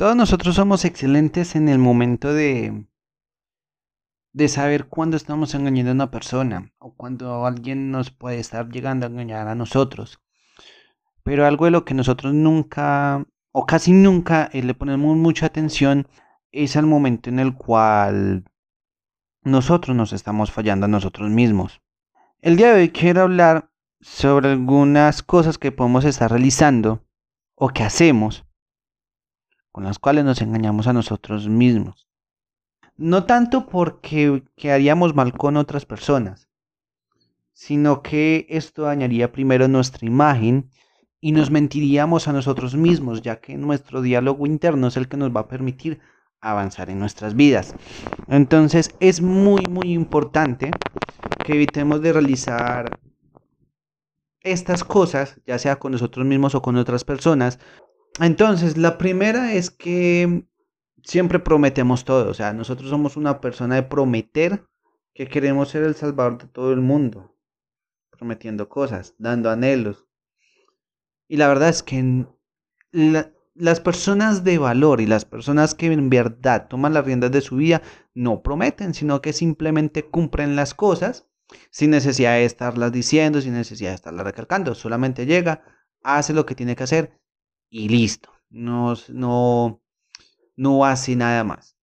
Todos nosotros somos excelentes en el momento de, de saber cuándo estamos engañando a una persona o cuando alguien nos puede estar llegando a engañar a nosotros. Pero algo de lo que nosotros nunca o casi nunca eh, le ponemos mucha atención es al momento en el cual nosotros nos estamos fallando a nosotros mismos. El día de hoy quiero hablar sobre algunas cosas que podemos estar realizando o que hacemos con las cuales nos engañamos a nosotros mismos. No tanto porque quedaríamos mal con otras personas, sino que esto dañaría primero nuestra imagen y nos mentiríamos a nosotros mismos, ya que nuestro diálogo interno es el que nos va a permitir avanzar en nuestras vidas. Entonces es muy, muy importante que evitemos de realizar estas cosas, ya sea con nosotros mismos o con otras personas, entonces, la primera es que siempre prometemos todo. O sea, nosotros somos una persona de prometer que queremos ser el salvador de todo el mundo. Prometiendo cosas, dando anhelos. Y la verdad es que las personas de valor y las personas que en verdad toman las riendas de su vida no prometen, sino que simplemente cumplen las cosas sin necesidad de estarlas diciendo, sin necesidad de estarlas recalcando. Solamente llega, hace lo que tiene que hacer y listo. No, no, no hace nada más.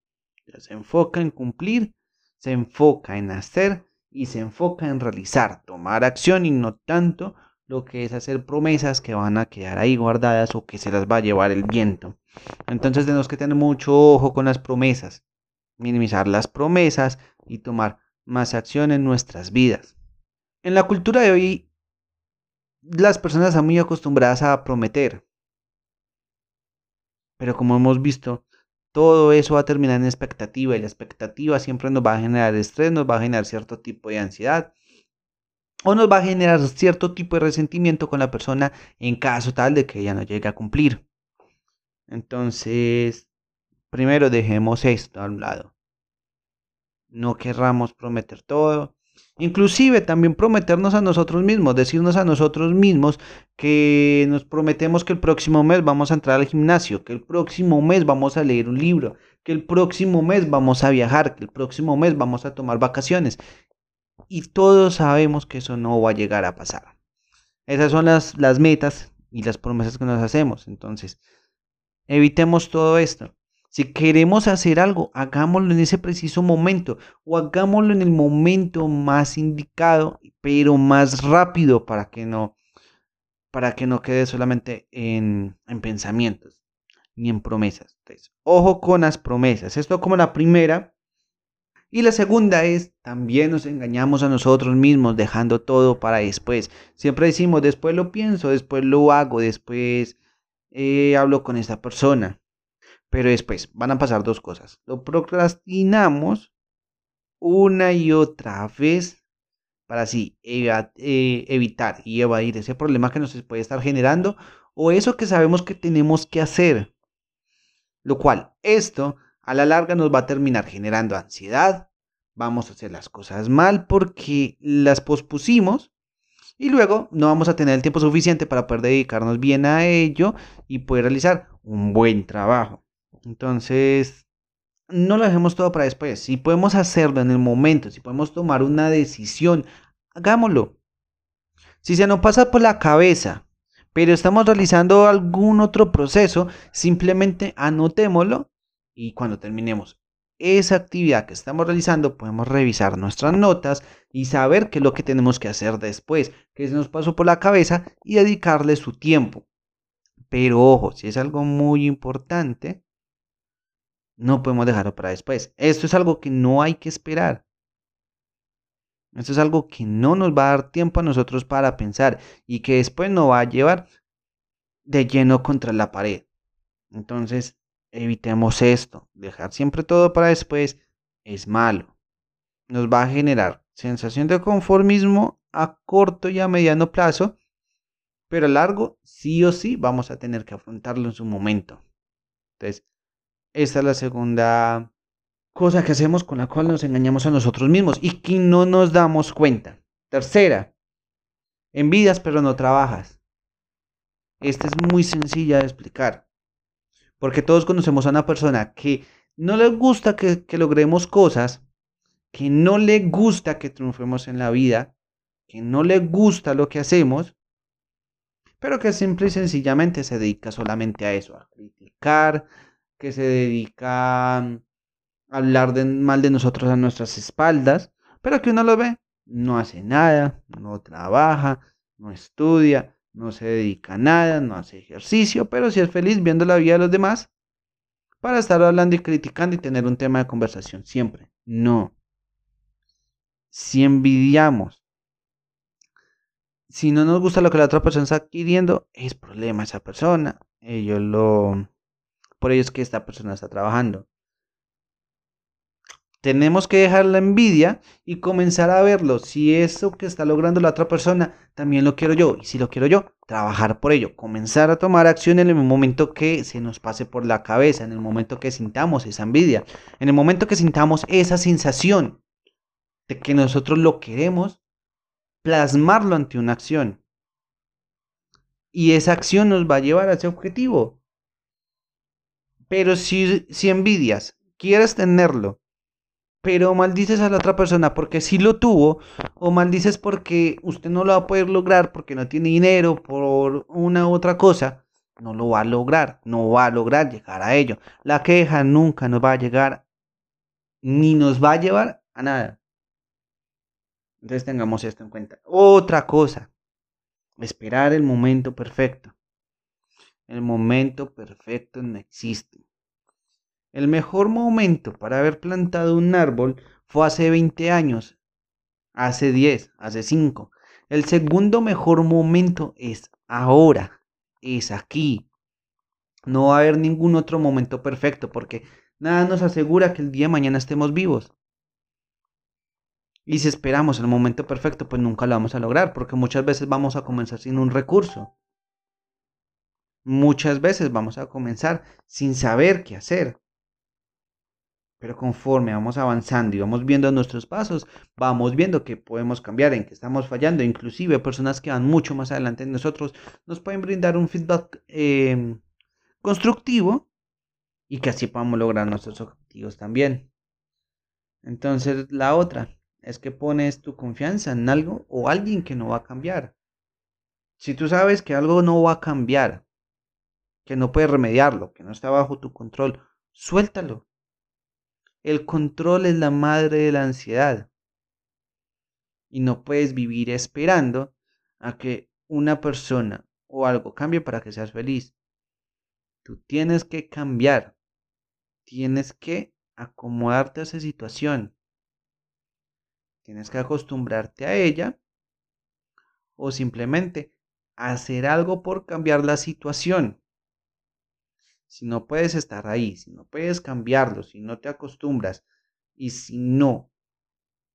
Se enfoca en cumplir, se enfoca en hacer y se enfoca en realizar, tomar acción y no tanto lo que es hacer promesas que van a quedar ahí guardadas o que se las va a llevar el viento. Entonces tenemos que tener mucho ojo con las promesas, minimizar las promesas y tomar más acción en nuestras vidas. En la cultura de hoy, las personas están muy acostumbradas a prometer, pero como hemos visto, todo eso va a terminar en expectativa y la expectativa siempre nos va a generar estrés, nos va a generar cierto tipo de ansiedad o nos va a generar cierto tipo de resentimiento con la persona en caso tal de que ella no llegue a cumplir. Entonces, primero dejemos esto a un lado. No querramos prometer todo, Inclusive también prometernos a nosotros mismos, decirnos a nosotros mismos que nos prometemos que el próximo mes vamos a entrar al gimnasio, que el próximo mes vamos a leer un libro, que el próximo mes vamos a viajar, que el próximo mes vamos a tomar vacaciones. Y todos sabemos que eso no va a llegar a pasar. Esas son las, las metas y las promesas que nos hacemos. Entonces, evitemos todo esto. Si queremos hacer algo, hagámoslo en ese preciso momento o hagámoslo en el momento más indicado, pero más rápido para que no, para que no quede solamente en, en pensamientos ni en promesas. Ojo con las promesas. Esto como la primera. Y la segunda es, también nos engañamos a nosotros mismos dejando todo para después. Siempre decimos, después lo pienso, después lo hago, después eh, hablo con esta persona. Pero después van a pasar dos cosas. Lo procrastinamos una y otra vez para así eh, evitar y evadir ese problema que nos puede estar generando o eso que sabemos que tenemos que hacer. Lo cual, esto a la larga nos va a terminar generando ansiedad, vamos a hacer las cosas mal porque las pospusimos y luego no vamos a tener el tiempo suficiente para poder dedicarnos bien a ello y poder realizar un buen trabajo. Entonces, no lo dejemos todo para después. Si podemos hacerlo en el momento, si podemos tomar una decisión, hagámoslo. Si se nos pasa por la cabeza, pero estamos realizando algún otro proceso, simplemente anotémoslo y cuando terminemos esa actividad que estamos realizando, podemos revisar nuestras notas y saber qué es lo que tenemos que hacer después, que se nos pasó por la cabeza y dedicarle su tiempo. Pero ojo, si es algo muy importante, no podemos dejarlo para después. Esto es algo que no hay que esperar. Esto es algo que no nos va a dar tiempo a nosotros para pensar y que después nos va a llevar de lleno contra la pared. Entonces, evitemos esto. Dejar siempre todo para después es malo. Nos va a generar sensación de conformismo a corto y a mediano plazo, pero a largo sí o sí vamos a tener que afrontarlo en su momento. Entonces, esta es la segunda cosa que hacemos con la cual nos engañamos a nosotros mismos y que no nos damos cuenta. Tercera, envidias pero no trabajas. Esta es muy sencilla de explicar. Porque todos conocemos a una persona que no le gusta que, que logremos cosas, que no le gusta que triunfemos en la vida, que no le gusta lo que hacemos, pero que simple y sencillamente se dedica solamente a eso, a criticar, que se dedica a hablar de, mal de nosotros a nuestras espaldas, pero que uno lo ve, no hace nada, no trabaja, no estudia, no se dedica a nada, no hace ejercicio, pero sí es feliz viendo la vida de los demás para estar hablando y criticando y tener un tema de conversación siempre. No. Si envidiamos, si no nos gusta lo que la otra persona está adquiriendo, es problema esa persona. Ellos lo... Por ello es que esta persona está trabajando. Tenemos que dejar la envidia y comenzar a verlo. Si eso que está logrando la otra persona también lo quiero yo. Y si lo quiero yo, trabajar por ello. Comenzar a tomar acción en el momento que se nos pase por la cabeza, en el momento que sintamos esa envidia, en el momento que sintamos esa sensación de que nosotros lo queremos, plasmarlo ante una acción. Y esa acción nos va a llevar a ese objetivo. Pero si, si envidias, quieres tenerlo, pero maldices a la otra persona porque sí lo tuvo, o maldices porque usted no lo va a poder lograr porque no tiene dinero, por una u otra cosa, no lo va a lograr, no va a lograr llegar a ello. La queja nunca nos va a llegar, ni nos va a llevar a nada. Entonces tengamos esto en cuenta. Otra cosa, esperar el momento perfecto. El momento perfecto no existe. El mejor momento para haber plantado un árbol fue hace 20 años, hace 10, hace 5. El segundo mejor momento es ahora, es aquí. No va a haber ningún otro momento perfecto porque nada nos asegura que el día de mañana estemos vivos. Y si esperamos el momento perfecto, pues nunca lo vamos a lograr porque muchas veces vamos a comenzar sin un recurso. Muchas veces vamos a comenzar sin saber qué hacer. Pero conforme vamos avanzando y vamos viendo nuestros pasos, vamos viendo que podemos cambiar, en que estamos fallando. Inclusive personas que van mucho más adelante de nosotros nos pueden brindar un feedback em, constructivo y que así podamos lograr nuestros objetivos también. Entonces la otra es que pones tu confianza en algo o alguien que no va a cambiar. Si tú sabes que algo no va a cambiar, que no puedes remediarlo, que no está bajo tu control, suéltalo el control es la madre de la ansiedad. Y no puedes vivir esperando a que una persona o algo cambie para que seas feliz. Tú tienes que cambiar. Tienes que acomodarte a esa situación. Tienes que acostumbrarte a ella o simplemente hacer algo por cambiar la situación si no puedes estar ahí, si no puedes cambiarlo, si no te acostumbras y si no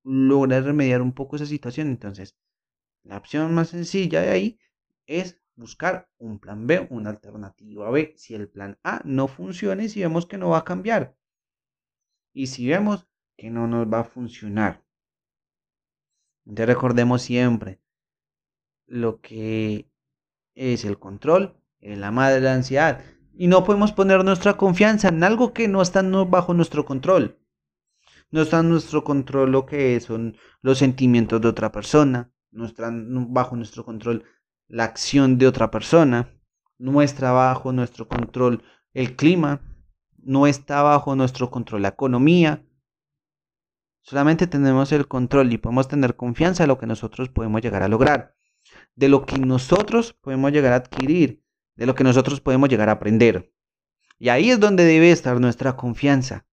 logras remediar un poco esa situación, entonces la opción más sencilla de ahí es buscar un plan B, una alternativa B. Si el plan A no funciona y si vemos que no va a cambiar. Y si vemos que no nos va a funcionar. Entonces recordemos siempre lo que es el control, es la madre de la ansiedad. Y no podemos poner nuestra confianza en algo que no está bajo nuestro control. No está en nuestro control lo que son los sentimientos de otra persona. No está bajo nuestro control la acción de otra persona. No está bajo nuestro control el clima. No está bajo nuestro control la economía. Solamente tenemos el control y podemos tener confianza en lo que nosotros podemos llegar a lograr. De lo que nosotros podemos llegar a adquirir de lo que nosotros podemos llegar a aprender. Y ahí es donde debe estar nuestra confianza.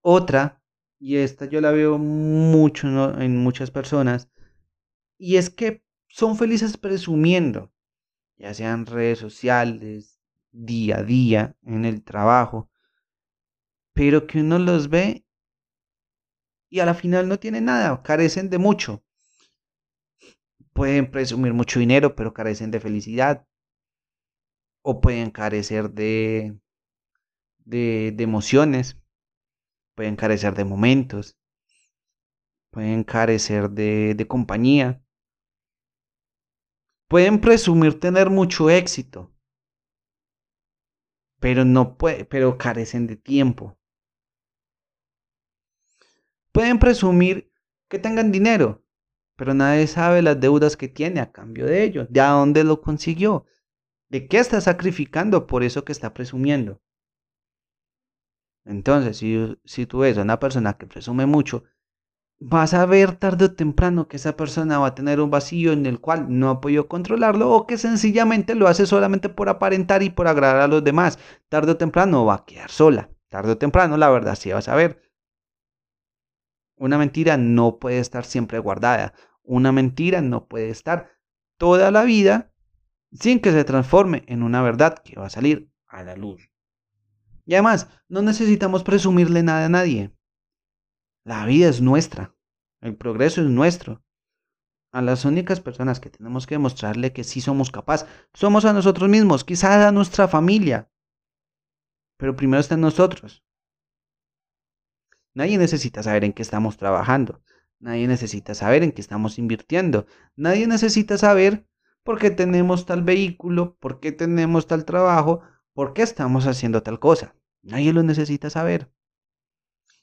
Otra, y esta yo la veo mucho en muchas personas, y es que son felices presumiendo, ya sean redes sociales, día a día, en el trabajo, pero que uno los ve y a la final no tienen nada, carecen de mucho. Pueden presumir mucho dinero, pero carecen de felicidad o pueden carecer de, de, emociones, pueden carecer de momentos, pueden carecer de, de compañía, pueden presumir tener mucho éxito, pero no puede, pero carecen de tiempo. Pueden presumir que tengan dinero, pero nadie sabe las deudas que tiene a cambio de ello, de a dónde lo consiguió, de qué está sacrificando por eso que está presumiendo. Entonces, si, tú ves a una persona que presume mucho, vas a ver tarde o temprano que esa persona va a tener un vacío en el cual no ha podido controlarlo o que sencillamente lo hace solamente por aparentar y por agradar a los demás. Tarde o temprano va a quedar sola. Tarde o temprano la verdad sí vas a ver. Una mentira no puede estar siempre guardada. Una mentira no puede estar toda la vida sin que se transforme en una verdad que va a salir a la luz. Y además, no necesitamos presumirle nada a nadie. La vida es nuestra, el progreso es nuestro. A las únicas personas que tenemos que demostrarle que sí somos capaces, somos a nosotros mismos, quizás a nuestra familia. Pero primero está en nosotros. Nadie necesita saber en qué estamos trabajando. Nadie necesita saber en qué estamos invirtiendo. Nadie necesita saber por qué tenemos tal vehículo, por qué tenemos tal trabajo, por qué estamos haciendo tal cosa. Nadie lo necesita saber.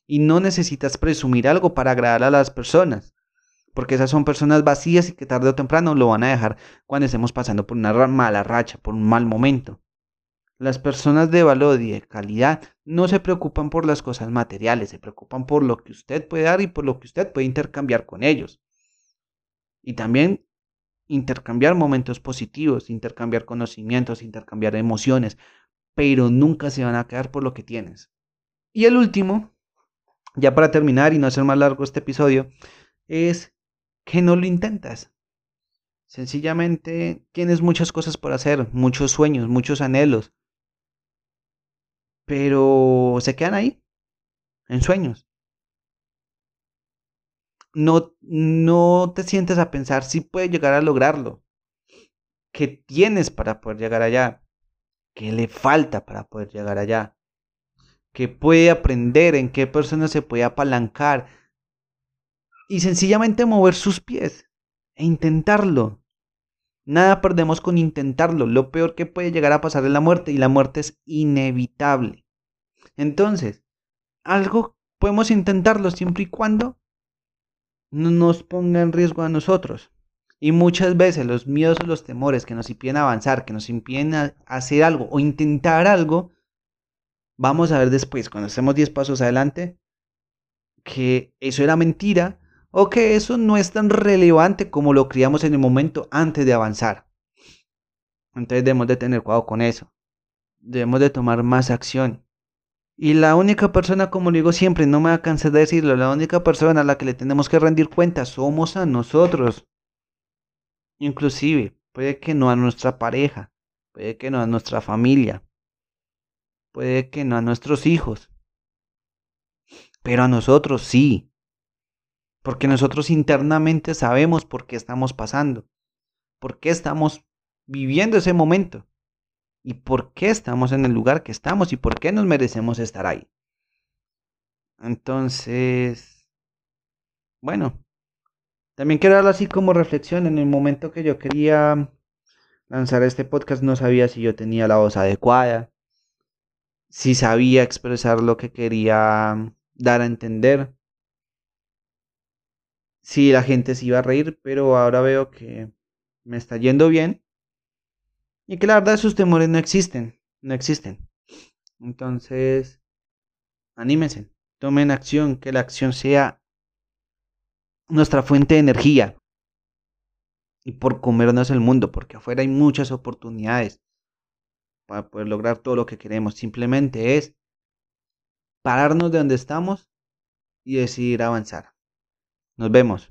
Y no necesitas presumir algo para agradar a las personas. Porque esas son personas vacías y que tarde o temprano lo van a dejar cuando estemos pasando por una mala racha, por un mal momento. Las personas de valor y de calidad no se preocupan por las cosas materiales, se preocupan por lo que usted puede dar y por lo que usted puede intercambiar con ellos. Y también intercambiar momentos positivos, intercambiar conocimientos, intercambiar emociones, pero nunca se van a quedar por lo que tienes. Y el último, ya para terminar y no hacer más largo este episodio, es que no lo intentas. Sencillamente tienes muchas cosas por hacer, muchos sueños, muchos anhelos, pero se quedan ahí, en sueños. No, no te sientes a pensar si puedes llegar a lograrlo. ¿Qué tienes para poder llegar allá? ¿Qué le falta para poder llegar allá? ¿Qué puede aprender? ¿En qué persona se puede apalancar? Y sencillamente mover sus pies e intentarlo. Nada perdemos con intentarlo. Lo peor que puede llegar a pasar es la muerte y la muerte es inevitable. Entonces, algo podemos intentarlo siempre y cuando nos ponga en riesgo a nosotros. Y muchas veces los miedos o los temores que nos impiden avanzar, que nos impiden hacer algo o intentar algo, vamos a ver después, cuando estemos 10 pasos adelante, que eso era mentira o que eso no es tan relevante como lo creíamos en el momento antes de avanzar. Entonces debemos de tener cuidado con eso. Debemos de tomar más acción. Y la única persona, como digo siempre, no me cansar de decirlo, la única persona a la que le tenemos que rendir cuenta somos a nosotros. Inclusive, puede que no a nuestra pareja, puede que no a nuestra familia, puede que no a nuestros hijos, pero a nosotros sí porque nosotros internamente sabemos por qué estamos pasando, por qué estamos viviendo ese momento y por qué estamos en el lugar que estamos y por qué nos merecemos estar ahí. Entonces, bueno, también quiero darlo así como reflexión. En el momento que yo quería lanzar este podcast no sabía si yo tenía la voz adecuada, si sabía expresar lo que quería dar a entender sí, la gente se iba a reír, pero ahora veo que me está yendo bien y que la verdad sus temores no existen, no existen. Entonces, anímense, tomen acción, que la acción sea nuestra fuente de energía y por comernos el mundo, porque afuera hay muchas oportunidades para poder lograr todo lo que queremos. Simplemente es pararnos de donde estamos y decidir avanzar. Nos vemos.